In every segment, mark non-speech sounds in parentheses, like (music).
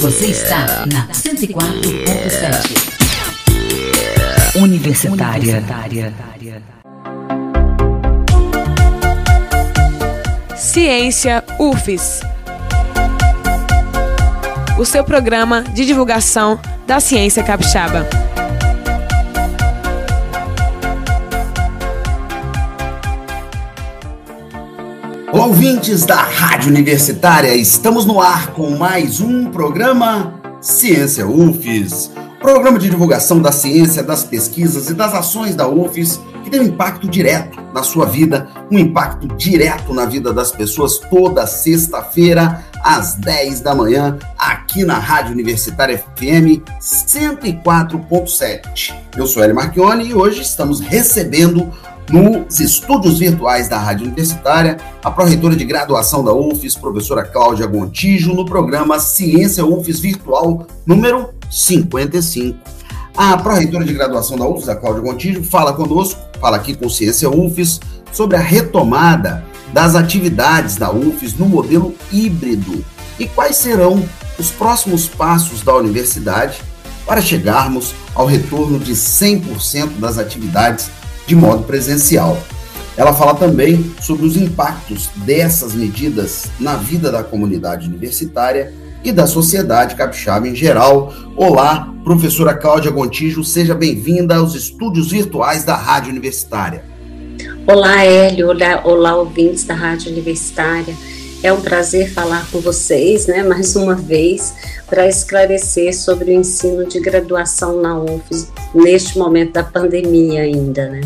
Você está na 104.7. Universitária. Ciência UFES. O seu programa de divulgação da ciência capixaba. Olá, ouvintes da Rádio Universitária, estamos no ar com mais um programa Ciência UFES, programa de divulgação da ciência, das pesquisas e das ações da UFES que tem um impacto direto na sua vida, um impacto direto na vida das pessoas toda sexta-feira às 10 da manhã, aqui na Rádio Universitária FM 104.7. Eu sou Hélio Marchione e hoje estamos recebendo nos estúdios virtuais da Rádio Universitária, a pró-reitora de graduação da UFES, professora Cláudia Gontijo, no programa Ciência UFES Virtual número 55. A pró-reitora de graduação da UFES, a Cláudia Gontijo, fala conosco, fala aqui com Ciência UFES, sobre a retomada das atividades da UFES no modelo híbrido e quais serão os próximos passos da universidade para chegarmos ao retorno de 100% das atividades de modo presencial. Ela fala também sobre os impactos dessas medidas na vida da comunidade universitária e da sociedade capixaba em geral. Olá, professora Cláudia Gontijo, seja bem-vinda aos estúdios virtuais da Rádio Universitária. Olá, Hélio, olá, olá, ouvintes da Rádio Universitária. É um prazer falar com vocês, né, mais uma vez, para esclarecer sobre o ensino de graduação na UFES neste momento da pandemia ainda, né?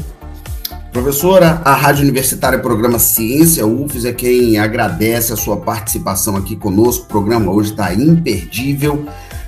Professora, a Rádio Universitária Programa Ciência UFES é quem agradece a sua participação aqui conosco. O programa hoje está imperdível.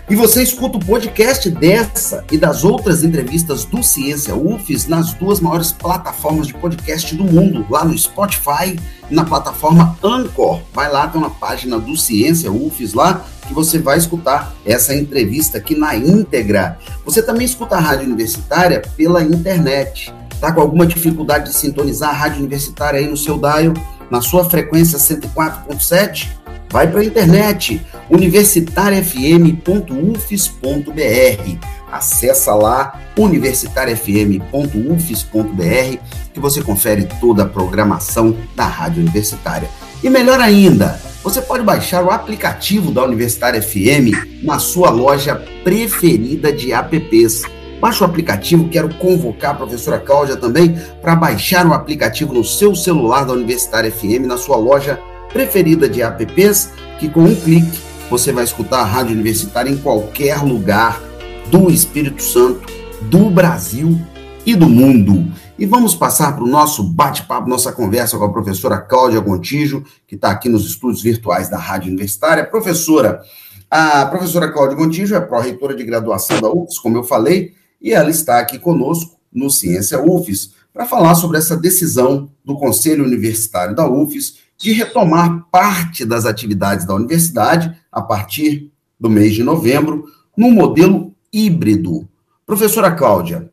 E você escuta o podcast dessa e das outras entrevistas do Ciência UFES nas duas maiores plataformas de podcast do mundo, lá no Spotify e na plataforma Anchor. Vai lá, tem uma página do Ciência UFES lá que você vai escutar essa entrevista aqui na íntegra. Você também escuta a Rádio Universitária pela internet. Tá com alguma dificuldade de sintonizar a Rádio Universitária aí no seu dial, na sua frequência 104.7? Vai para a internet, universitariafm.ufes.br. Acessa lá universitariafm.ufes.br que você confere toda a programação da Rádio Universitária. E melhor ainda, você pode baixar o aplicativo da Universitária FM na sua loja preferida de apps. Baixe o aplicativo, quero convocar a professora Cláudia também para baixar o aplicativo no seu celular da Universitária FM, na sua loja preferida de apps, que com um clique você vai escutar a Rádio Universitária em qualquer lugar do Espírito Santo, do Brasil e do mundo. E vamos passar para o nosso bate-papo, nossa conversa com a professora Cláudia Gontijo, que está aqui nos estúdios virtuais da Rádio Universitária. Professora, a professora Cláudia Gontijo é pró-reitora de graduação da UFS, como eu falei, e ela está aqui conosco no Ciência UFES para falar sobre essa decisão do Conselho Universitário da UFES de retomar parte das atividades da universidade a partir do mês de novembro, no modelo híbrido. Professora Cláudia,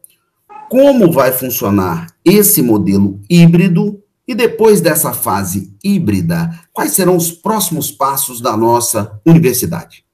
como vai funcionar esse modelo híbrido e depois dessa fase híbrida, quais serão os próximos passos da nossa universidade?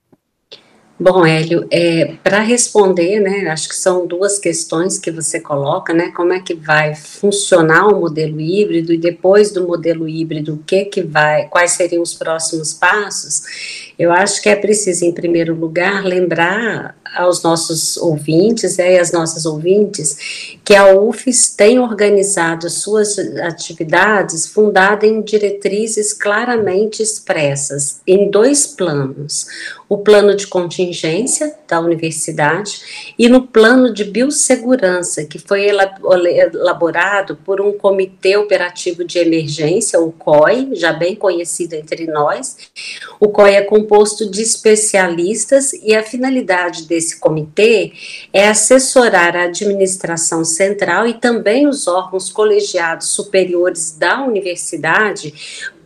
Bom, Hélio, é, para responder, né, acho que são duas questões que você coloca, né, como é que vai funcionar o modelo híbrido e depois do modelo híbrido, o que que vai, quais seriam os próximos passos? Eu acho que é preciso, em primeiro lugar, lembrar aos nossos ouvintes né, e às nossas ouvintes que a UFES tem organizado suas atividades fundada em diretrizes claramente expressas em dois planos: o plano de contingência da universidade e no plano de biossegurança, que foi elaborado por um comitê operativo de emergência, o COI, já bem conhecido entre nós. O COI é composto de especialistas e a finalidade desse comitê é assessorar a administração central e também os órgãos colegiados superiores da universidade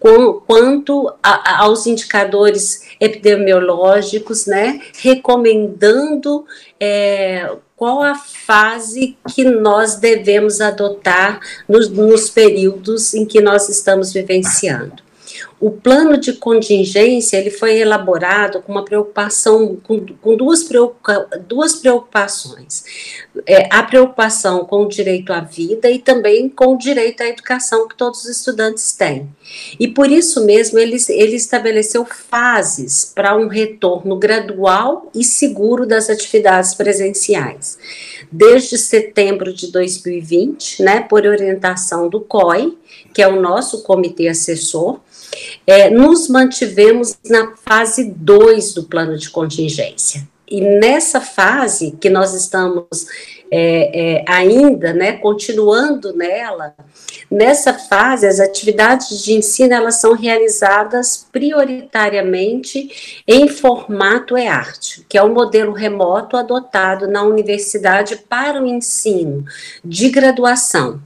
com, quanto a, aos indicadores epidemiológicos, né, recomendando é, qual a fase que nós devemos adotar nos, nos períodos em que nós estamos vivenciando. O plano de contingência ele foi elaborado com uma preocupação, com, com duas, preocupa, duas preocupações. É, a preocupação com o direito à vida e também com o direito à educação que todos os estudantes têm. E por isso mesmo ele, ele estabeleceu fases para um retorno gradual e seguro das atividades presenciais. Desde setembro de 2020, né, por orientação do COI, que é o nosso comitê assessor, é, nos mantivemos na fase 2 do plano de contingência. E nessa fase que nós estamos é, é, ainda, né, continuando nela, nessa fase as atividades de ensino elas são realizadas prioritariamente em formato EART, que é o modelo remoto adotado na universidade para o ensino de graduação.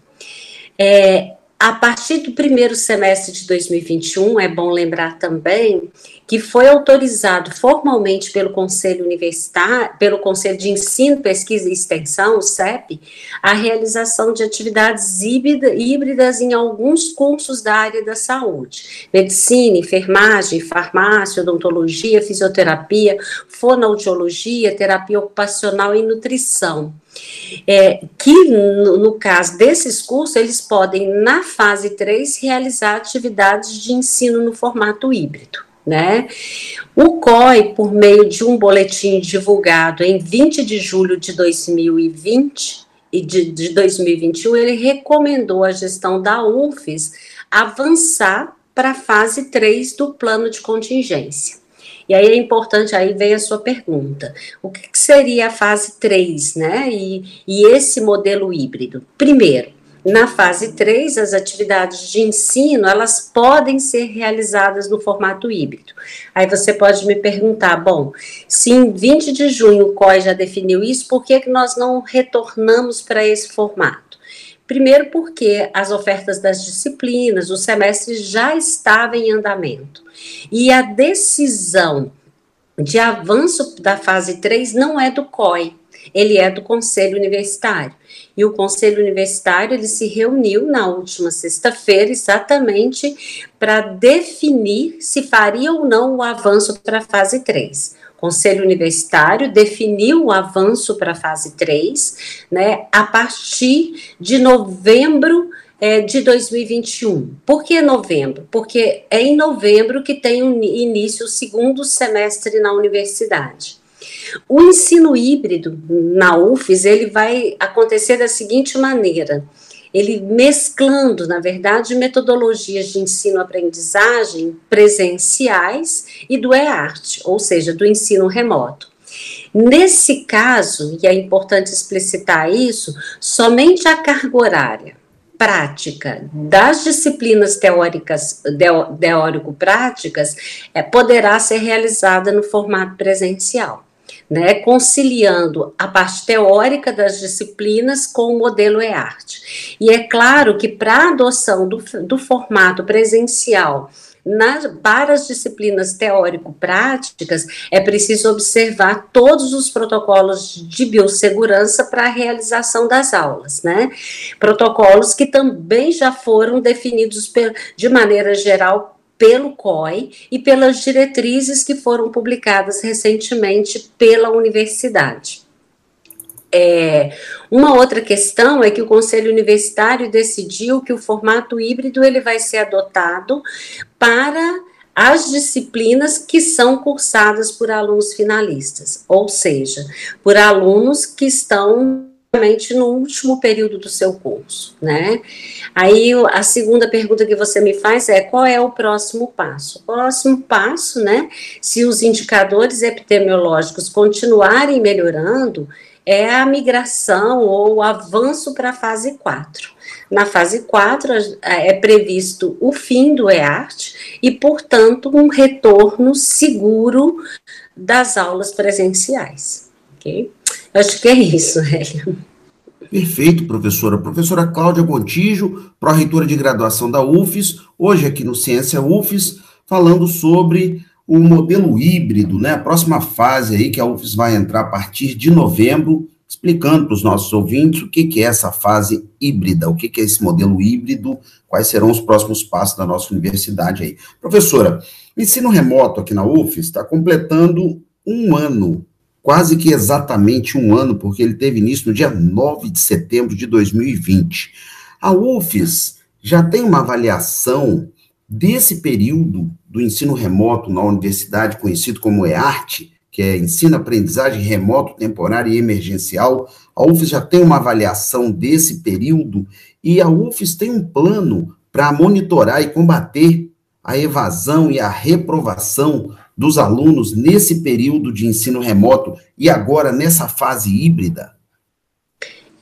É, a partir do primeiro semestre de 2021, é bom lembrar também que foi autorizado formalmente pelo Conselho Universitário, pelo Conselho de Ensino, Pesquisa e Extensão, o CEP, a realização de atividades híbridas em alguns cursos da área da saúde: medicina, enfermagem, farmácia, odontologia, fisioterapia, fonoaudiologia, terapia ocupacional e nutrição é, que no, no, caso desses cursos, eles podem, na fase 3, realizar atividades de ensino no formato híbrido. Né? O COI, por meio de um boletim divulgado em 20 de julho de 2020 e de, de 2021, ele recomendou à gestão da UFES avançar para a fase 3 do plano de contingência. E aí é importante, aí vem a sua pergunta. O que, seria a fase 3, né? E, e esse modelo híbrido? Primeiro, na fase 3, as atividades de ensino, elas podem ser realizadas no formato híbrido. Aí você pode me perguntar, bom, se em 20 de junho o COI já definiu isso, por que, que nós não retornamos para esse formato? Primeiro porque as ofertas das disciplinas, o semestre já estava em andamento. E a decisão de avanço da fase 3 não é do COI, ele é do Conselho Universitário. E o Conselho Universitário ele se reuniu na última sexta-feira exatamente para definir se faria ou não o avanço para a fase 3. O Conselho Universitário definiu o avanço para a fase 3, né, a partir de novembro é, de 2021. Por que novembro? Porque é em novembro que tem um início o segundo semestre na universidade. O ensino híbrido na UFES, ele vai acontecer da seguinte maneira, ele mesclando, na verdade, metodologias de ensino-aprendizagem presenciais e do EART, ou seja, do ensino remoto. Nesse caso, e é importante explicitar isso, somente a carga horária prática das disciplinas teóricas, teórico-práticas, é, poderá ser realizada no formato presencial. Né, conciliando a parte teórica das disciplinas com o modelo EART. E é claro que para a adoção do, do formato presencial nas, para as disciplinas teórico-práticas, é preciso observar todos os protocolos de biossegurança para a realização das aulas, né? Protocolos que também já foram definidos de maneira geral pelo COI e pelas diretrizes que foram publicadas recentemente pela universidade. É, uma outra questão é que o Conselho Universitário decidiu que o formato híbrido ele vai ser adotado para as disciplinas que são cursadas por alunos finalistas, ou seja, por alunos que estão no último período do seu curso, né? Aí a segunda pergunta que você me faz é qual é o próximo passo? O próximo passo, né? Se os indicadores epidemiológicos continuarem melhorando, é a migração ou o avanço para a fase 4. Na fase 4 é previsto o fim do EART e, portanto, um retorno seguro das aulas presenciais. Ok? Acho que é isso, Hélio. Perfeito, professora. Professora Cláudia Gontijo, pró-reitora de graduação da UFES, hoje aqui no Ciência UFES, falando sobre o modelo híbrido, né? A próxima fase aí que a UFES vai entrar a partir de novembro explicando para os nossos ouvintes o que, que é essa fase híbrida, o que, que é esse modelo híbrido, quais serão os próximos passos da nossa universidade aí. Professora, o ensino remoto aqui na UFES está completando um ano, quase que exatamente um ano, porque ele teve início no dia 9 de setembro de 2020. A UFES já tem uma avaliação desse período do ensino remoto na universidade, conhecido como EARTE, que é ensino-aprendizagem remoto, temporário e emergencial. A UFES já tem uma avaliação desse período e a UFES tem um plano para monitorar e combater a evasão e a reprovação dos alunos nesse período de ensino remoto e agora nessa fase híbrida?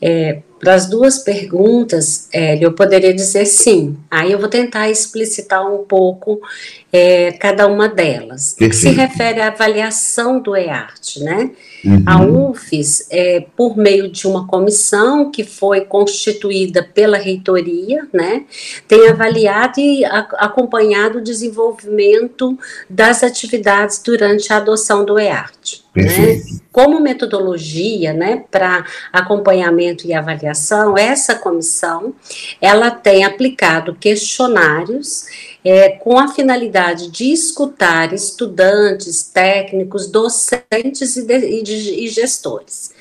É, para as duas perguntas, Hélio, eu poderia dizer sim. Aí eu vou tentar explicitar um pouco é, cada uma delas. Que se refere à avaliação do EART, né? Uhum. A UFES, é, por meio de uma comissão que foi constituída pela reitoria, né, tem avaliado e a, acompanhado o desenvolvimento das atividades durante a adoção do EART. Né? Como metodologia, né, para acompanhamento e avaliação, essa comissão, ela tem aplicado questionários é, com a finalidade de escutar estudantes, técnicos, docentes e, de, e, e, gestores.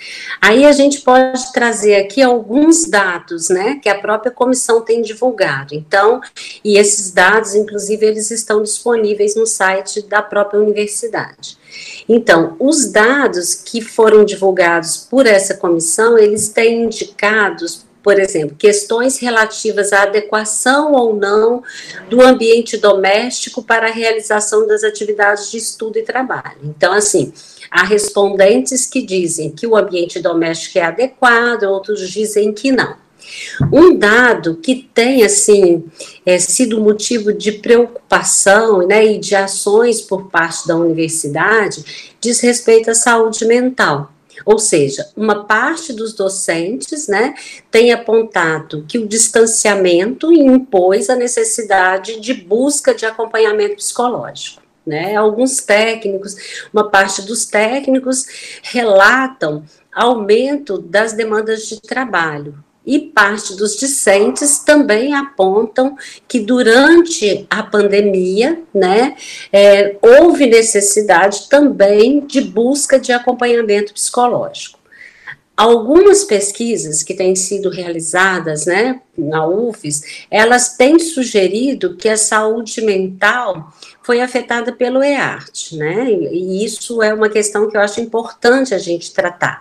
Aí a gente pode trazer aqui alguns dados, né, que a própria comissão tem divulgado. Então, e esses dados, inclusive, eles estão disponíveis no site da própria universidade. Então, os dados que foram divulgados por essa comissão, eles têm indicados por exemplo, questões relativas à adequação ou não do ambiente doméstico para a realização das atividades de estudo e trabalho. Então, assim, há respondentes que dizem que o ambiente doméstico é adequado, outros dizem que não. Um dado que tem assim é, sido motivo de preocupação né, e de ações por parte da universidade diz respeito à saúde mental. Ou seja, uma parte dos docentes né, tem apontado que o distanciamento impôs a necessidade de busca de acompanhamento psicológico. Né? Alguns técnicos, uma parte dos técnicos relatam aumento das demandas de trabalho, e parte dos discentes também apontam que durante a pandemia, né, é, houve necessidade também de busca de acompanhamento psicológico. Algumas pesquisas que têm sido realizadas, né, na UFES, elas têm sugerido que a saúde mental foi afetada pelo EART, né, e isso é uma questão que eu acho importante a gente tratar,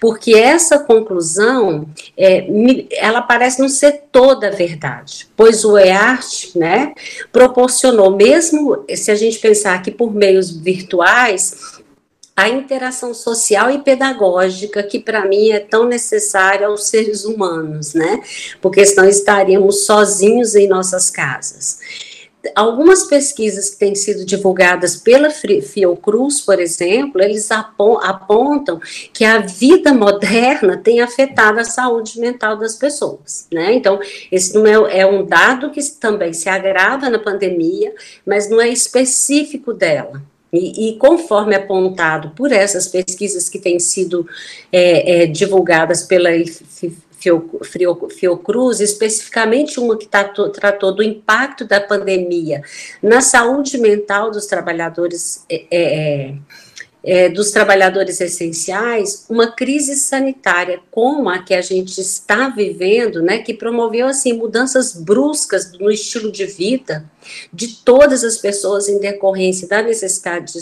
porque essa conclusão, é, ela parece não ser toda a verdade, pois o EART, né, proporcionou, mesmo se a gente pensar que por meios virtuais, a interação social e pedagógica que para mim é tão necessária aos seres humanos, né, porque senão estaríamos sozinhos em nossas casas algumas pesquisas que têm sido divulgadas pela Fiocruz, por exemplo, eles apontam que a vida moderna tem afetado a saúde mental das pessoas, né? Então, esse não é, é um dado que também se agrava na pandemia, mas não é específico dela. E, e, conforme apontado por essas pesquisas que têm sido é, é, divulgadas pela Fiocruz, especificamente uma que tratou, tratou do impacto da pandemia na saúde mental dos trabalhadores. É, é, é, dos trabalhadores essenciais, uma crise sanitária como a que a gente está vivendo, né, que promoveu assim mudanças bruscas no estilo de vida de todas as pessoas em decorrência da necessidade de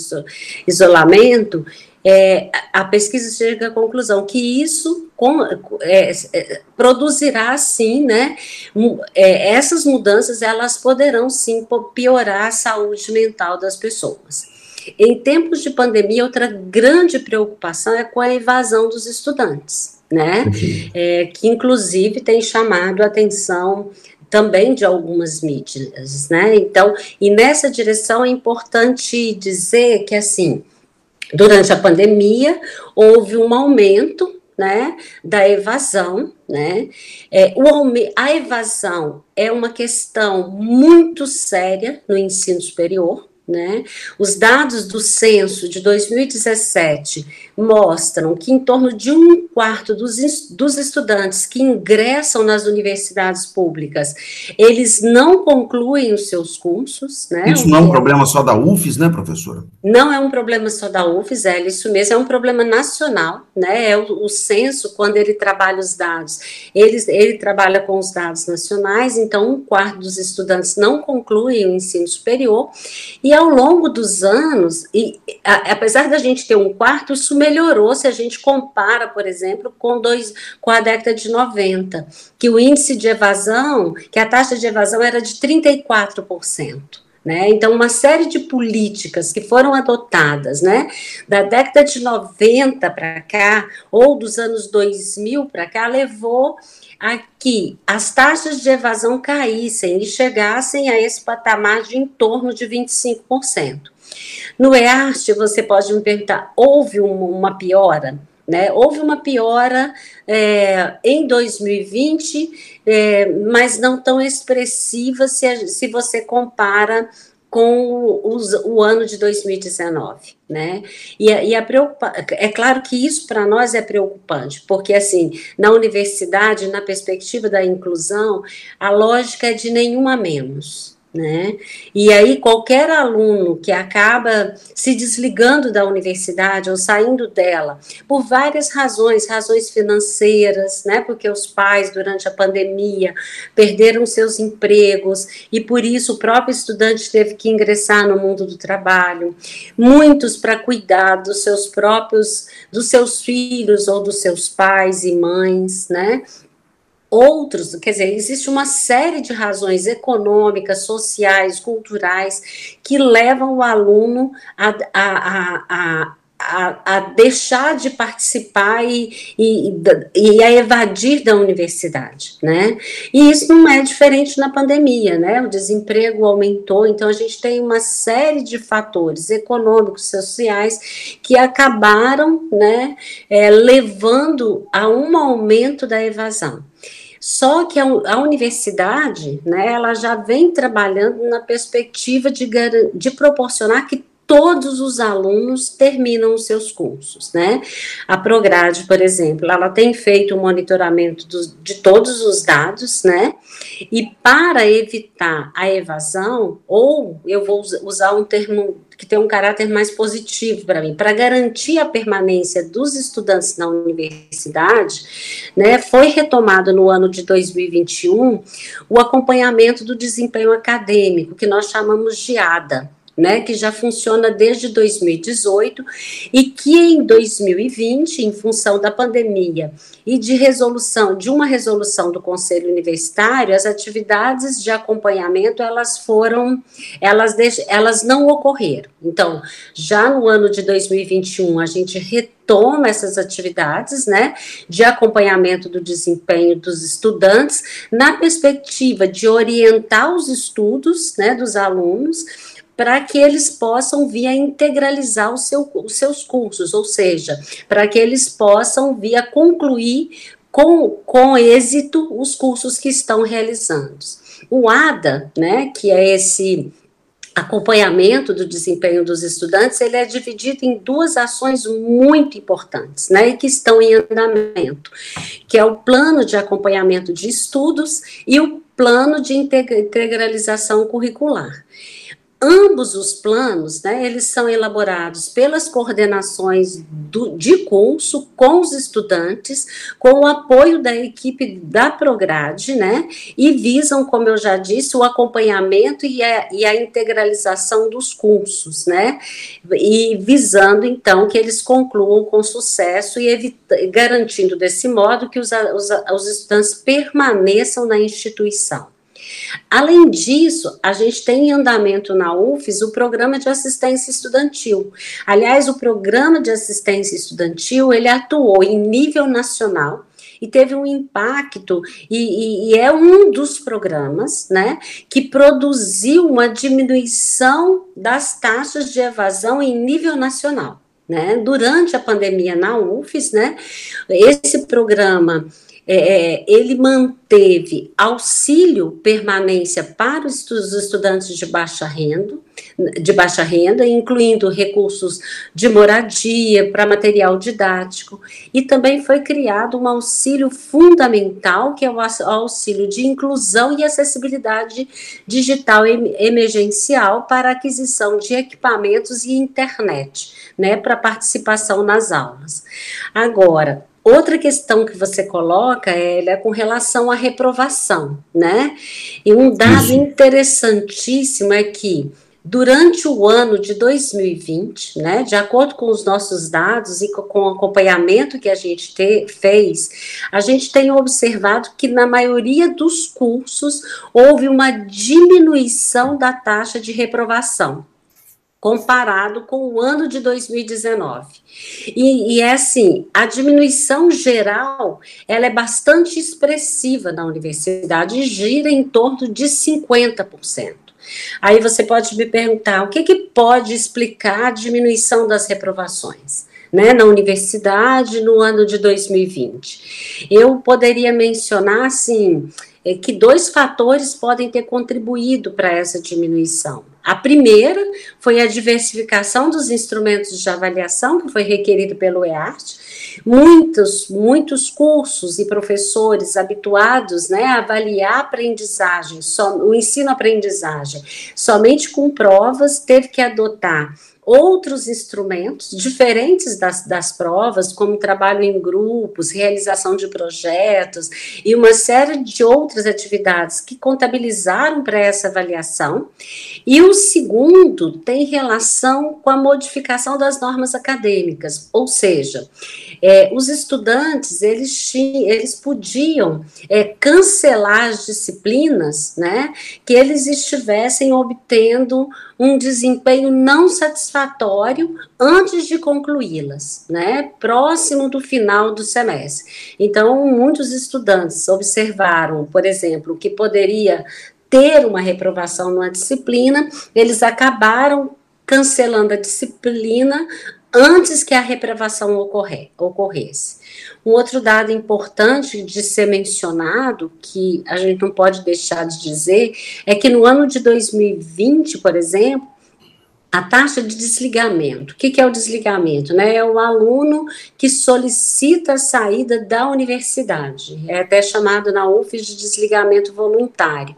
isolamento, é, a pesquisa chega à conclusão que isso com, é, é, produzirá sim, né, é, essas mudanças elas poderão sim piorar a saúde mental das pessoas. Em tempos de pandemia, outra grande preocupação é com a evasão dos estudantes, né, é, que inclusive tem chamado a atenção também de algumas mídias, né, então, e nessa direção é importante dizer que, assim, durante a pandemia, houve um aumento né, da evasão, né? É, o, a evasão é uma questão muito séria no ensino superior, né? Os dados do censo de 2017 mostram que em torno de um quarto dos, dos estudantes que ingressam nas universidades públicas, eles não concluem os seus cursos, né? Isso não é um problema só da UFES, né, professora? Não é um problema só da UFES, é isso mesmo, é um problema nacional, né? É o, o censo, quando ele trabalha os dados, ele, ele trabalha com os dados nacionais, então um quarto dos estudantes não concluem o ensino superior, e ao longo dos anos, e a, apesar da gente ter um quarto, isso melhorou se a gente compara, por exemplo, com, dois, com a década de 90, que o índice de evasão, que a taxa de evasão era de 34%. Né? Então, uma série de políticas que foram adotadas né, da década de 90 para cá, ou dos anos 2000 para cá, levou a que as taxas de evasão caíssem e chegassem a esse patamar de em torno de 25%. No EART, você pode me perguntar, houve uma piora? Né? Houve uma piora é, em 2020, é, mas não tão expressiva se, se você compara com os, o ano de 2019, né? E, e a preocupa é claro que isso para nós é preocupante, porque assim, na universidade, na perspectiva da inclusão, a lógica é de nenhuma menos né? E aí qualquer aluno que acaba se desligando da universidade ou saindo dela por várias razões, razões financeiras, né? Porque os pais durante a pandemia perderam seus empregos e por isso o próprio estudante teve que ingressar no mundo do trabalho. Muitos para cuidar dos seus próprios, dos seus filhos ou dos seus pais e mães, né? Outros, quer dizer, existe uma série de razões econômicas, sociais, culturais que levam o aluno a, a, a, a, a deixar de participar e, e, e, a evadir da universidade, né? E isso não é diferente na pandemia, né? O desemprego aumentou, então a gente tem uma série de fatores econômicos, sociais que acabaram, né, é, levando a um aumento da evasão. Só que a, universidade, né, ela já vem trabalhando na perspectiva de, de proporcionar que todos os alunos terminam os seus cursos, né? A Prograde, por exemplo, ela tem feito o um monitoramento de todos os dados, né? E para evitar a evasão, ou eu vou usar um termo que tem um caráter mais positivo para mim, para garantir a permanência dos estudantes na universidade, né, foi retomado no ano de 2021 o acompanhamento do desempenho acadêmico, que nós chamamos de ADA né, que já funciona desde 2018 e que em 2020, em função da pandemia e de resolução, de uma resolução do Conselho Universitário, as atividades de acompanhamento elas foram, elas, elas não ocorreram. Então, já no ano de 2021, a gente retoma essas atividades, né, de acompanhamento do desempenho dos estudantes, na perspectiva de orientar os estudos, né, dos alunos, para que eles possam vir a integralizar o seu, os seus cursos, ou seja, para que eles possam vir a concluir com, com êxito os cursos que estão realizando. O ADA, né, que é esse acompanhamento do desempenho dos estudantes, ele é dividido em duas ações muito importantes, né, e que estão em andamento, que é o plano de acompanhamento de estudos e o plano de integralização curricular. Ambos os planos, né, eles são elaborados pelas coordenações do, de curso com os estudantes, com o apoio da equipe da Prograde, né, e visam, como eu já disse, o acompanhamento e a, e a integralização dos cursos, né, e visando, então, que eles concluam com sucesso e garantindo desse modo que os, os, os estudantes permaneçam na instituição. Além disso, a gente tem em andamento na UFES o programa de assistência estudantil. Aliás, o programa de assistência estudantil, ele atuou em nível nacional, e teve um impacto, e, e, e, é um dos programas, né, que produziu uma diminuição das taxas de evasão em nível nacional. Né, durante a pandemia na UFES, né, esse programa é, ele manteve auxílio permanência para os estudantes de baixa renda, de baixa renda, incluindo recursos de moradia, para material didático, e também foi criado um auxílio fundamental, que é o auxílio de inclusão e acessibilidade digital emergencial para aquisição de equipamentos e internet, né, para participação nas aulas. Agora, Outra questão que você coloca é, é com relação à reprovação, né? E um dado Isso. interessantíssimo é que durante o ano de 2020, né, de acordo com os nossos dados e com o acompanhamento que a gente te, fez, a gente tem observado que na maioria dos cursos houve uma diminuição da taxa de reprovação comparado com o ano de 2019. E, e, é assim, a diminuição geral, ela é bastante expressiva na universidade gira em torno de 50%. Aí você pode me perguntar, o que, que pode explicar a diminuição das reprovações? Né, na universidade no ano de 2020. Eu poderia mencionar, assim, é que dois fatores podem ter contribuído para essa diminuição. A primeira foi a diversificação dos instrumentos de avaliação que foi requerido pelo EART. Muitos, muitos cursos e professores habituados né, a avaliar aprendizagem, só, o ensino-aprendizagem, somente com provas, teve que adotar outros instrumentos diferentes das, das provas, como trabalho em grupos, realização de projetos e uma série de outras atividades que contabilizaram para essa avaliação. E o segundo tem relação com a modificação das normas acadêmicas, ou seja, é, os estudantes eles, eles podiam é, cancelar as disciplinas, né, que eles estivessem obtendo um desempenho não satisfatório antes de concluí-las, né, próximo do final do semestre. Então, muitos estudantes observaram, por exemplo, que poderia ter uma reprovação numa disciplina, eles acabaram cancelando a disciplina antes que a reprovação ocorrer, ocorresse. Um outro dado importante de ser mencionado, que a gente não pode deixar de dizer, é que no ano de 2020, por exemplo, a taxa de desligamento. O que, é o desligamento? Né? É o aluno que solicita a saída da universidade. É até chamado na UFES de desligamento voluntário.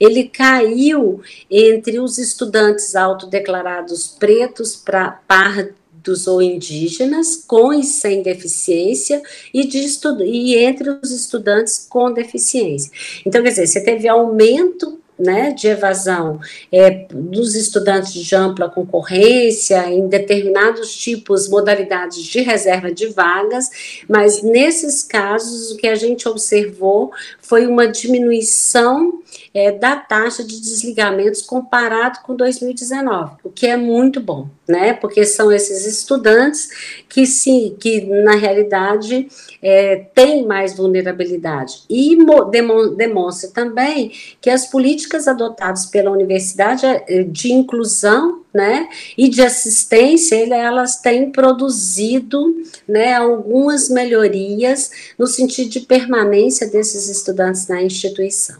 Ele caiu entre os estudantes autodeclarados pretos, para pardos ou indígenas com e sem deficiência e, de e entre os estudantes com deficiência. Então, quer dizer, você teve aumento né, de evasão é, dos estudantes de ampla concorrência em determinados tipos, modalidades de reserva de vagas, mas nesses casos o que a gente observou foi uma diminuição é, da taxa de desligamentos comparado com 2019, o que é muito bom, né? Porque são esses estudantes que sim, que na realidade é, têm mais vulnerabilidade e demonstra também que as políticas adotadas pela universidade é, de inclusão né, e de assistência, elas têm produzido né, algumas melhorias no sentido de permanência desses estudantes na instituição.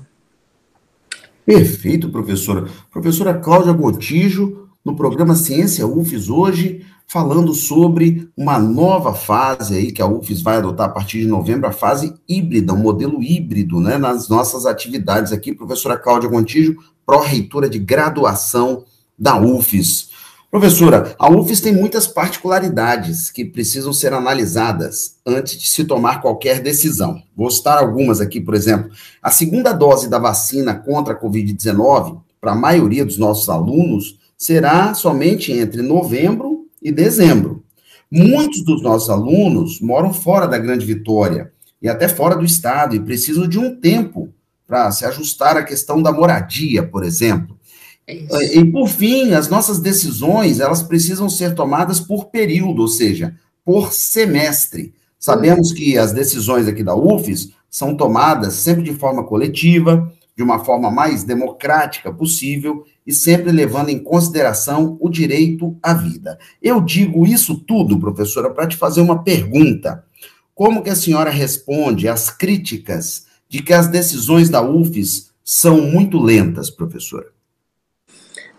Perfeito, professora. Professora Cláudia Botijo, no programa Ciência UFES hoje, falando sobre uma nova fase aí que a UFES vai adotar a partir de novembro, a fase híbrida, um modelo híbrido, né, nas nossas atividades aqui. Professora Cláudia Gontijo, pró-reitora de graduação da UFES. Professora, a UFES tem muitas particularidades que precisam ser analisadas antes de se tomar qualquer decisão. Vou citar algumas aqui, por exemplo. A segunda dose da vacina contra a Covid-19, para a maioria dos nossos alunos, será somente entre novembro e dezembro. Muitos dos nossos alunos moram fora da Grande Vitória e até fora do estado e precisam de um tempo para se ajustar à questão da moradia, por exemplo. É e por fim, as nossas decisões, elas precisam ser tomadas por período, ou seja, por semestre. Sabemos que as decisões aqui da UFES são tomadas sempre de forma coletiva, de uma forma mais democrática possível e sempre levando em consideração o direito à vida. Eu digo isso tudo, professora, para te fazer uma pergunta. como que a senhora responde às críticas de que as decisões da UFES são muito lentas, professora?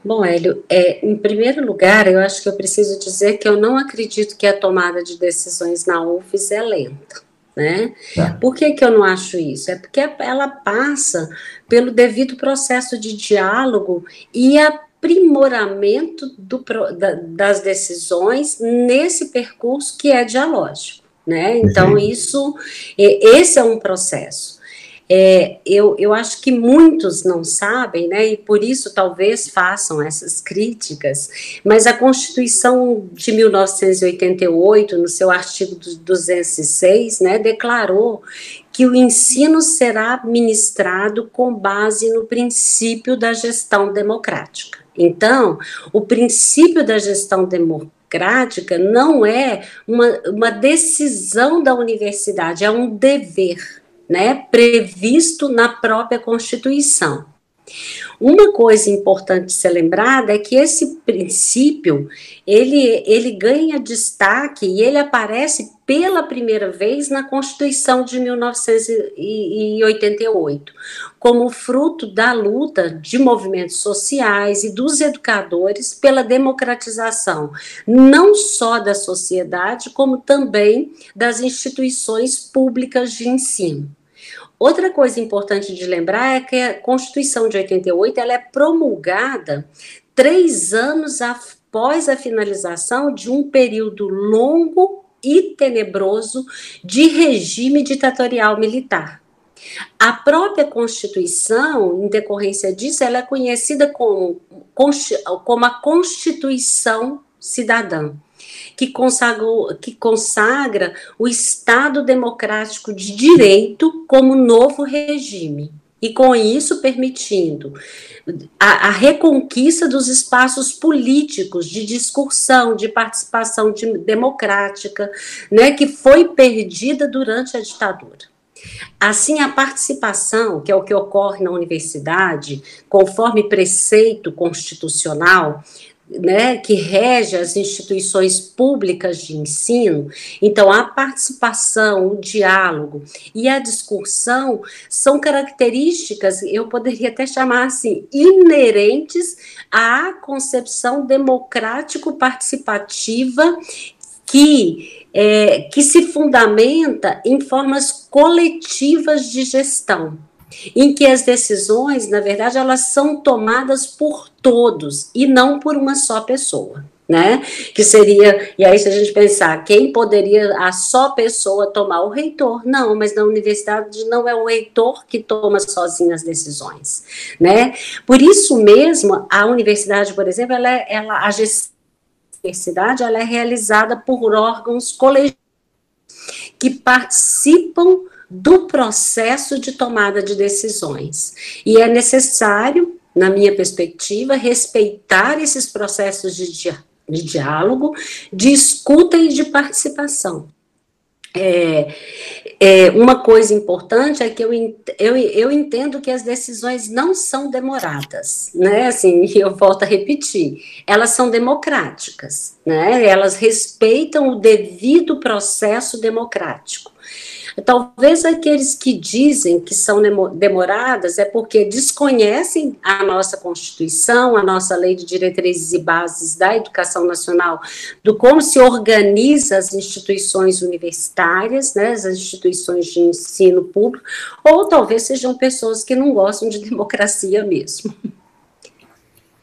Bom, Hélio, é, em primeiro lugar, eu acho que eu preciso dizer que eu não acredito que a tomada de decisões na UFES é lenta. Né? Tá. Por que, que eu não acho isso? É porque ela passa pelo devido processo de diálogo e aprimoramento do, da, das decisões nesse percurso que é dialógico. Né? Então, uhum. isso, esse é um processo. É, eu, eu acho que muitos não sabem, né, e por isso talvez façam essas críticas, mas a Constituição de 1988, no seu artigo 206, né, declarou que o ensino será ministrado com base no princípio da gestão democrática. Então, o princípio da gestão democrática não é uma, uma decisão da universidade, é um dever né, previsto na própria Constituição. Uma coisa importante ser lembrada é que esse princípio, ele, ele ganha destaque e ele aparece pela primeira vez na Constituição de 1988, como fruto da luta de movimentos sociais e dos educadores pela democratização, não só da sociedade, como também das instituições públicas de ensino. Outra coisa importante de lembrar é que a Constituição de 88 ela é promulgada três anos após a finalização de um período longo e tenebroso de regime ditatorial militar. A própria Constituição, em decorrência disso, ela é conhecida como, como a Constituição Cidadã que, consagrou, que consagra o Estado democrático de direito como novo regime e com isso permitindo a, a, reconquista dos espaços políticos de discussão, de participação de, democrática, né, que foi perdida durante a ditadura. Assim, a participação, que é o que ocorre na universidade, conforme preceito constitucional, né, que rege as instituições públicas de ensino. Então, a participação, o diálogo e a discussão são características, eu poderia até chamar assim, inerentes à concepção democrático-participativa que, é, que se fundamenta em formas coletivas de gestão em que as decisões, na verdade, elas são tomadas por todos e não por uma só pessoa. Né? Que seria, e aí se a gente pensar, quem poderia a só pessoa tomar o reitor? Não, mas na universidade não é o reitor que toma sozinho as decisões, né? Por isso mesmo, a universidade, por exemplo, ela, é, ela a gestão da universidade, ela é realizada por órgãos colegiados que participam do processo de tomada de decisões. E é necessário, na minha perspectiva, respeitar esses processos de, di de diálogo, de escuta e de participação. É, é, uma coisa importante é que eu, eu, eu entendo que as decisões não são demoradas, né? Assim, eu volto a repetir, elas são democráticas, né? Elas respeitam o devido processo democrático. Talvez aqueles que dizem que são demoradas é porque desconhecem a nossa Constituição, a nossa Lei de Diretrizes e Bases da Educação Nacional, do como se organiza as instituições universitárias, né, as instituições de ensino público, ou talvez sejam pessoas que não gostam de (laughs) democracia mesmo.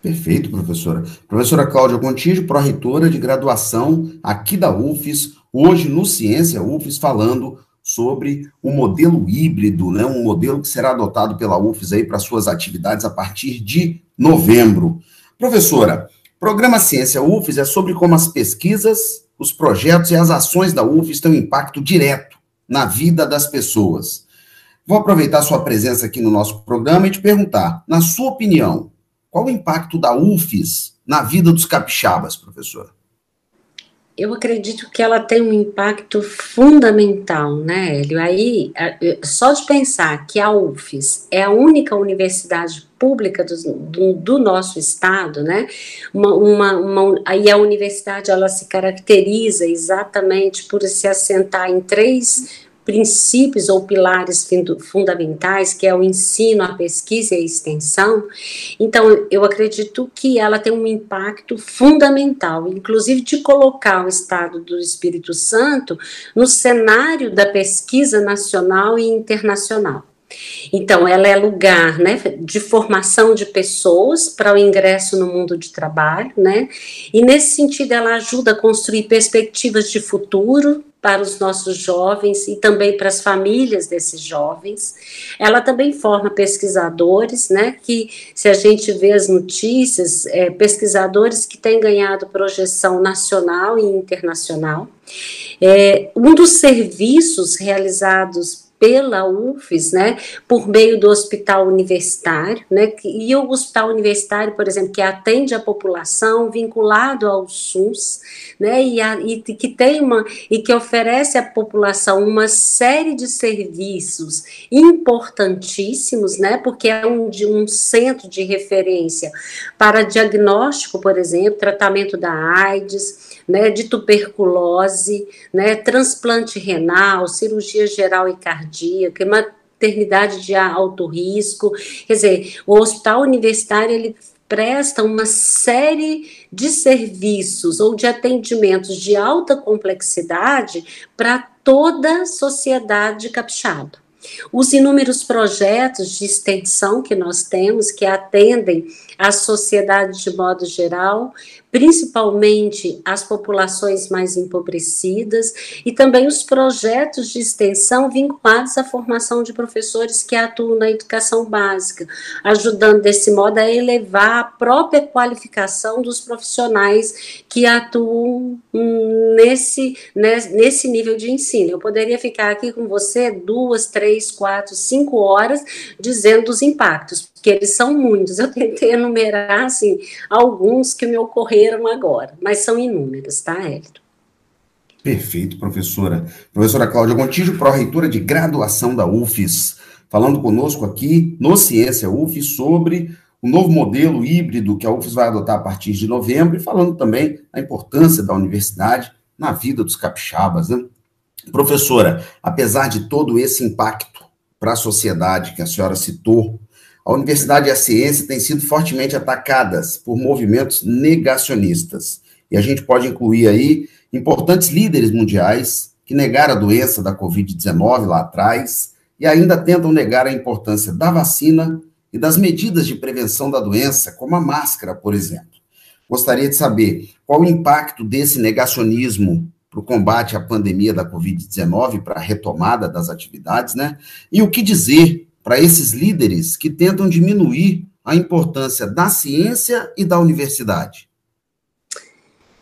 Perfeito, professora. Professora Cláudia Contígio, pró-reitora de graduação aqui da UFES, hoje no Ciência UFES, falando sobre o modelo híbrido, né, um modelo que será adotado pela UFES aí para suas atividades a partir de novembro. Professora, programa Ciência UFES é sobre como as pesquisas, os projetos e as ações da UFES têm um impacto direto na vida das pessoas. Vou aproveitar sua presença aqui no nosso programa e te perguntar, na sua opinião, qual o impacto da UFES na vida dos capixabas, professora? Eu acredito que ela tem um impacto fundamental, né, Hélio? Aí, só de pensar que a UFES é a única universidade pública do, do, do nosso estado, né? Uma, uma, uma, aí a universidade ela se caracteriza exatamente por se assentar em três princípios ou pilares fundamentais, que é o ensino, a pesquisa e a extensão. Então, eu acredito que ela tem um impacto fundamental, inclusive de colocar o Estado do Espírito Santo no cenário da pesquisa nacional e internacional. Então, ela é lugar né, de formação de pessoas para o ingresso no mundo de trabalho, né? E nesse sentido, ela ajuda a construir perspectivas de futuro para os nossos jovens e também para as famílias desses jovens. Ela também forma pesquisadores, né, que se a gente vê as notícias, é, pesquisadores que têm ganhado projeção nacional e internacional. É, um dos serviços realizados pela UFES, né, por meio do hospital universitário, né, e o hospital universitário, por exemplo, que atende a população vinculado ao SUS, né, e, a, e que tem uma e que oferece à população uma série de serviços importantíssimos, né, porque é um, de um centro de referência para diagnóstico, por exemplo, tratamento da AIDS, né, de tuberculose, né, transplante renal, cirurgia geral e cardíaca, maternidade de alto risco. Quer dizer, o hospital universitário ele presta uma série de serviços ou de atendimentos de alta complexidade para toda a sociedade capixaba. Os inúmeros projetos de extensão que nós temos, que atendem a sociedade de modo geral, principalmente as populações mais empobrecidas, e também os projetos de extensão vinculados à formação de professores que atuam na educação básica, ajudando desse modo a elevar a própria qualificação dos profissionais que atuam nesse, nesse nível de ensino. Eu poderia ficar aqui com você duas, três, quatro, cinco horas dizendo os impactos, porque eles são muitos. Eu tentei enumerar assim, alguns que me ocorreram agora, mas são inúmeros, tá, Hélio? Perfeito, professora. Professora Cláudia Gontijo, pró-reitora de graduação da UFES, falando conosco aqui no Ciência UFES sobre o novo modelo híbrido que a UFES vai adotar a partir de novembro e falando também a importância da universidade na vida dos capixabas. Né? Professora, apesar de todo esse impacto para a sociedade que a senhora citou, a universidade e a ciência têm sido fortemente atacadas por movimentos negacionistas. E a gente pode incluir aí importantes líderes mundiais que negaram a doença da Covid-19 lá atrás e ainda tentam negar a importância da vacina e das medidas de prevenção da doença, como a máscara, por exemplo. Gostaria de saber qual o impacto desse negacionismo para o combate à pandemia da Covid-19, para a retomada das atividades, né? E o que dizer para esses líderes que tentam diminuir a importância da ciência e da universidade?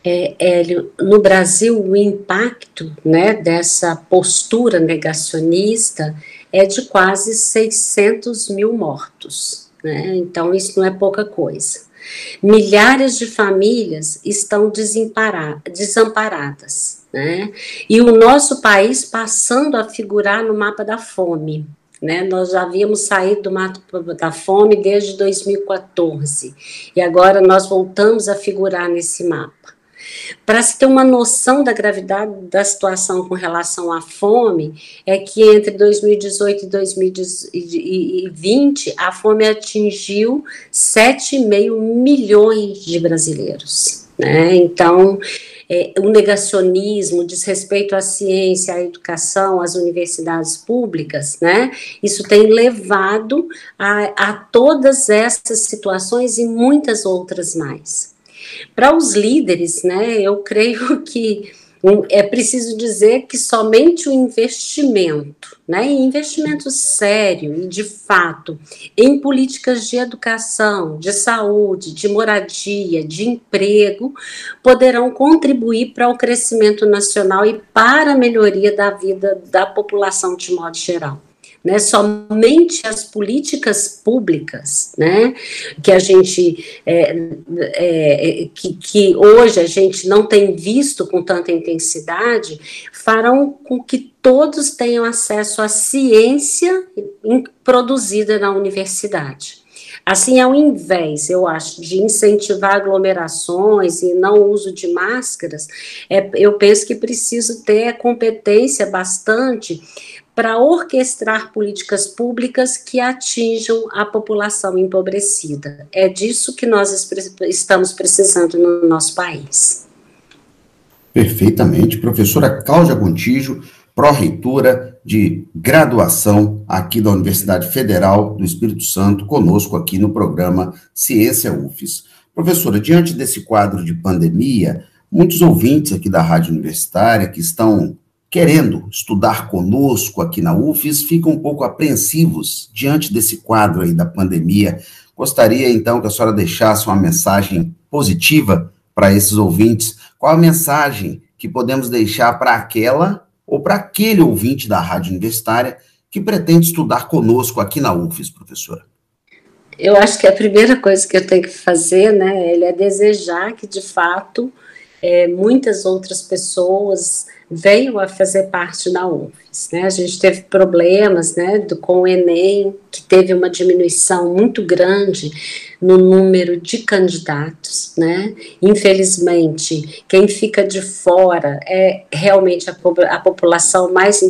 É, Hélio, no Brasil, o impacto né, dessa postura negacionista é de quase 600 mil mortos. Né? Então, isso não é pouca coisa. Milhares de famílias estão desamparadas. Né? E o nosso país passando a figurar no mapa da fome. Né? Nós já havíamos saído do mato da fome desde 2014 e agora nós voltamos a figurar nesse mapa. Para se ter uma noção da gravidade da situação com relação à fome, é que entre 2018 e 2020 a fome atingiu 7,5 milhões de brasileiros. Né? Então, é, o negacionismo, o desrespeito à ciência, à educação, às universidades públicas, né? Isso tem levado a, a todas essas situações e muitas outras mais. Para os líderes, né, eu creio (laughs) que é preciso dizer que somente o investimento, né, investimento sério e de fato em políticas de educação, de saúde, de moradia, de emprego, poderão contribuir para o crescimento nacional e para a melhoria da vida da população de modo geral né, somente as políticas públicas, né, que a gente, é, é, que, que hoje a gente não tem visto com tanta intensidade, farão com que todos tenham acesso à ciência produzida na universidade. Assim, ao invés, eu acho, de incentivar aglomerações e não uso de máscaras, é, eu penso que preciso ter competência bastante para orquestrar políticas públicas que atinjam a população empobrecida. É disso que nós estamos precisando no nosso país. Perfeitamente. Professora Cláudia Gontijo, pró-reitora de graduação aqui da Universidade Federal do Espírito Santo, conosco aqui no programa Ciência UFES. Professora, diante desse quadro de pandemia, muitos ouvintes aqui da Rádio Universitária que estão querendo estudar conosco aqui na UFES ficam um pouco apreensivos diante desse quadro aí da pandemia. Gostaria então que a senhora deixasse uma mensagem positiva para esses ouvintes. Qual a mensagem que podemos deixar para aquela ou para aquele ouvinte da Rádio Universitária que pretende estudar conosco aqui na UFES, professora? Eu acho que a primeira coisa que eu tenho que fazer, né, é desejar que, de fato, é, muitas outras pessoas venham a fazer parte da UFES. Né? A gente teve problemas né, do, com o Enem, que teve uma diminuição muito grande no número de candidatos. Né? Infelizmente, quem fica de fora é realmente a, a população mais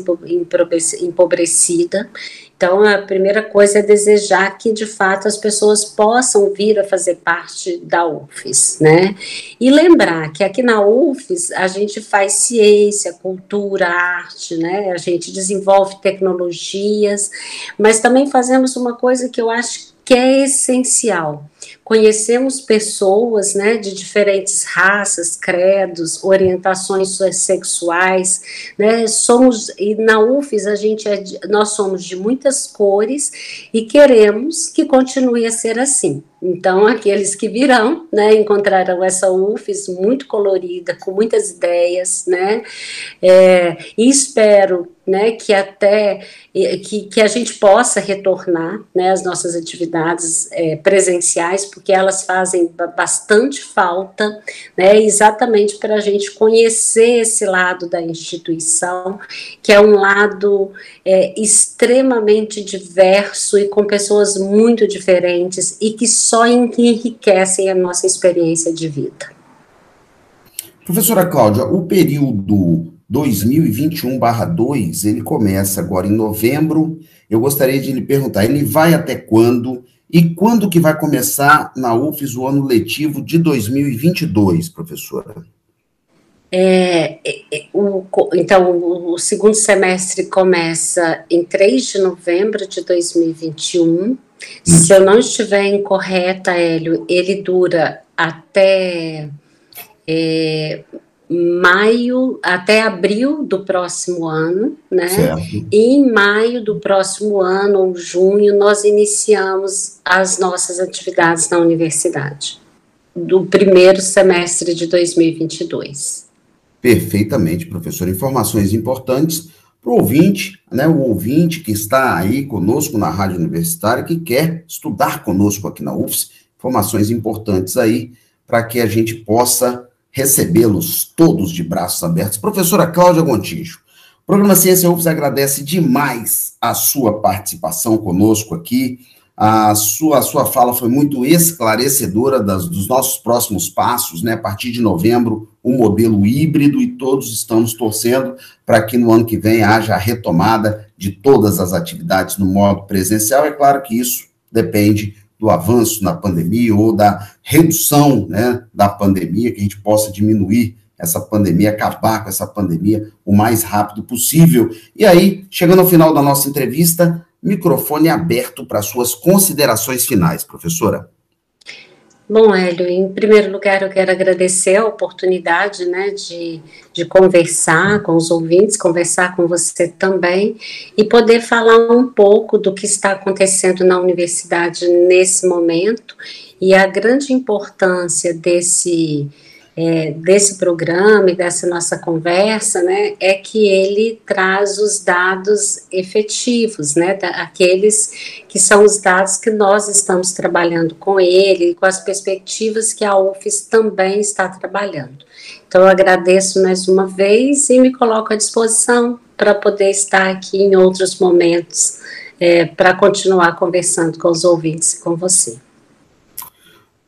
empobrecida então, a primeira coisa é desejar que, de fato, as pessoas possam vir a fazer parte da UFES, né? E lembrar que aqui na UFES a gente faz ciência, cultura, arte, né? A gente desenvolve tecnologias, mas também fazemos uma coisa que eu acho que é essencial, conhecemos pessoas né, de diferentes raças, credos, orientações sexuais, né, somos, e na UFES a gente é, nós somos de muitas cores e queremos que continue a ser assim. Então, aqueles que virão, né, encontrarão essa UFES muito colorida, com muitas ideias, né, é, e espero, né, que até, que, que a gente possa retornar, né, às nossas atividades é, presenciais, porque elas fazem bastante falta, né, exatamente para a gente conhecer esse lado da instituição, que é um lado é, extremamente diverso e com pessoas muito diferentes e que só enriquecem a nossa experiência de vida. Professora Cláudia, o período 2021/2, ele começa agora em novembro. Eu gostaria de lhe perguntar, ele vai até quando? E quando que vai começar na UFES o ano letivo de 2022, professora? É, é, é, o, então, o segundo semestre começa em 3 de novembro de 2021. Se eu não estiver incorreta, Hélio, ele dura até é, maio, até abril do próximo ano, né? Certo. E em maio do próximo ano, ou junho, nós iniciamos as nossas atividades na universidade, do primeiro semestre de 2022. Perfeitamente, professor. Informações importantes para o ouvinte, né, o ouvinte que está aí conosco na Rádio Universitária, que quer estudar conosco aqui na UFS, informações importantes aí para que a gente possa recebê-los todos de braços abertos. Professora Cláudia Gontijo, o programa Ciência UFS agradece demais a sua participação conosco aqui, a sua, a sua fala foi muito esclarecedora das, dos nossos próximos passos, né? A partir de novembro, o um modelo híbrido, e todos estamos torcendo para que no ano que vem haja a retomada de todas as atividades no modo presencial. É claro que isso depende do avanço na pandemia ou da redução né, da pandemia, que a gente possa diminuir essa pandemia, acabar com essa pandemia o mais rápido possível. E aí, chegando ao final da nossa entrevista, Microfone aberto para suas considerações finais, professora. Bom, Hélio, em primeiro lugar eu quero agradecer a oportunidade né, de, de conversar com os ouvintes, conversar com você também e poder falar um pouco do que está acontecendo na universidade nesse momento e a grande importância desse, é, desse programa e dessa nossa conversa, né, é que ele traz os dados efetivos, né, da, aqueles que são os dados que nós estamos trabalhando com ele, com as perspectivas que a UFES também está trabalhando. Então, eu agradeço mais uma vez e me coloco à disposição para poder estar aqui em outros momentos, é, para continuar conversando com os ouvintes e com você.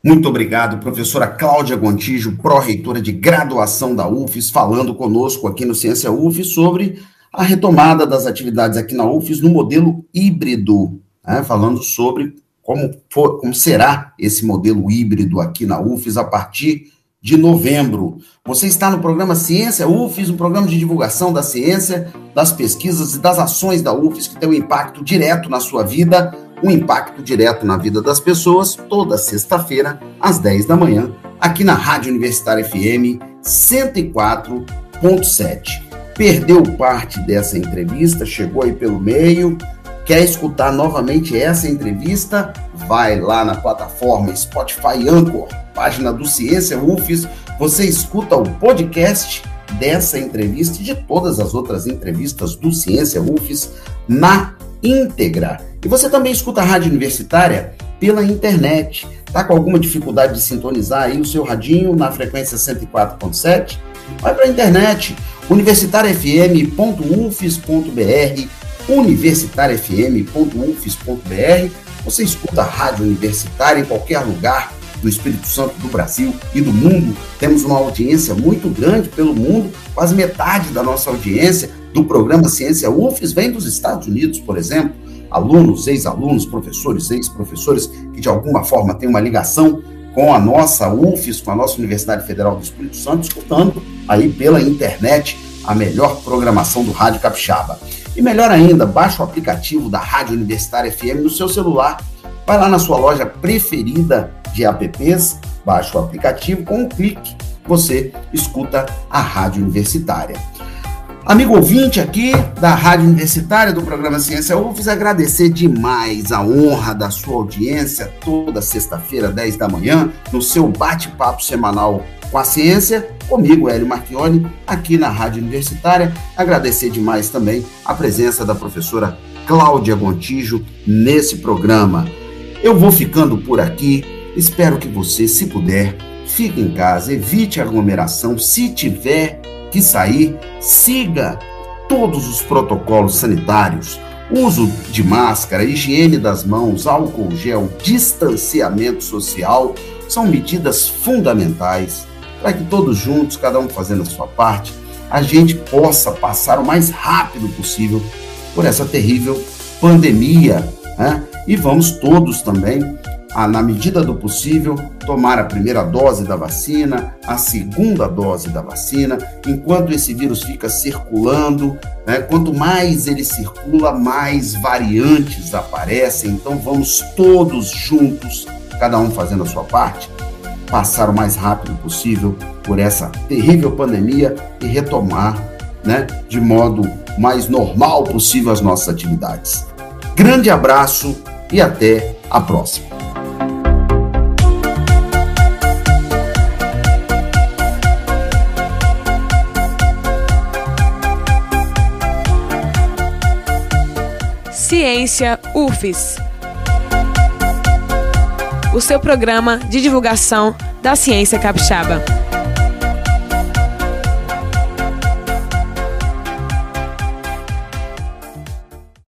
Muito obrigado, professora Cláudia Gontijo, pró-reitora de graduação da UFES, falando conosco aqui no Ciência UFES sobre a retomada das atividades aqui na UFES no modelo híbrido, né, falando sobre como, for, como será esse modelo híbrido aqui na UFES a partir de novembro. Você está no programa Ciência UFES, um programa de divulgação da ciência, das pesquisas e das ações da UFES que tem um impacto direto na sua vida um impacto direto na vida das pessoas, toda sexta-feira, às 10 da manhã, aqui na Rádio Universitária FM 104.7. Perdeu parte dessa entrevista, chegou aí pelo meio, quer escutar novamente essa entrevista? Vai lá na plataforma Spotify Anchor, página do Ciência UFES, você escuta o podcast dessa entrevista e de todas as outras entrevistas do Ciência UFES na íntegra. E você também escuta a rádio universitária pela internet. Tá com alguma dificuldade de sintonizar aí o seu radinho na frequência 104.7? Vai para a internet, universitariafm.ufes.br, universitariafm.ufes.br. Você escuta a rádio universitária em qualquer lugar do Espírito Santo do Brasil e do mundo. Temos uma audiência muito grande pelo mundo, quase metade da nossa audiência do programa Ciência UFES vem dos Estados Unidos, por exemplo alunos, ex-alunos, professores, ex-professores que de alguma forma têm uma ligação com a nossa UFES, com a nossa Universidade Federal do Espírito Santo, escutando aí pela internet a melhor programação do Rádio Capixaba. E melhor ainda, baixa o aplicativo da Rádio Universitária FM no seu celular. Vai lá na sua loja preferida de apps, baixa o aplicativo com um clique, você escuta a Rádio Universitária. Amigo ouvinte aqui da Rádio Universitária do programa Ciência UFES, agradecer demais a honra da sua audiência toda sexta-feira, 10 da manhã, no seu bate-papo semanal com a ciência, comigo, Hélio Marchione, aqui na Rádio Universitária. Agradecer demais também a presença da professora Cláudia Gontijo nesse programa. Eu vou ficando por aqui, espero que você, se puder, fique em casa, evite aglomeração, se tiver que sair, siga todos os protocolos sanitários, uso de máscara, higiene das mãos, álcool gel, distanciamento social, são medidas fundamentais para que todos juntos, cada um fazendo a sua parte, a gente possa passar o mais rápido possível por essa terrível pandemia. Né? E vamos todos também a, na medida do possível, tomar a primeira dose da vacina, a segunda dose da vacina, enquanto esse vírus fica circulando, né, quanto mais ele circula, mais variantes aparecem. Então vamos todos juntos, cada um fazendo a sua parte, passar o mais rápido possível por essa terrível pandemia e retomar, né, de modo mais normal possível as nossas atividades. Grande abraço e até a próxima. Ciência UFES. O seu programa de divulgação da ciência capixaba.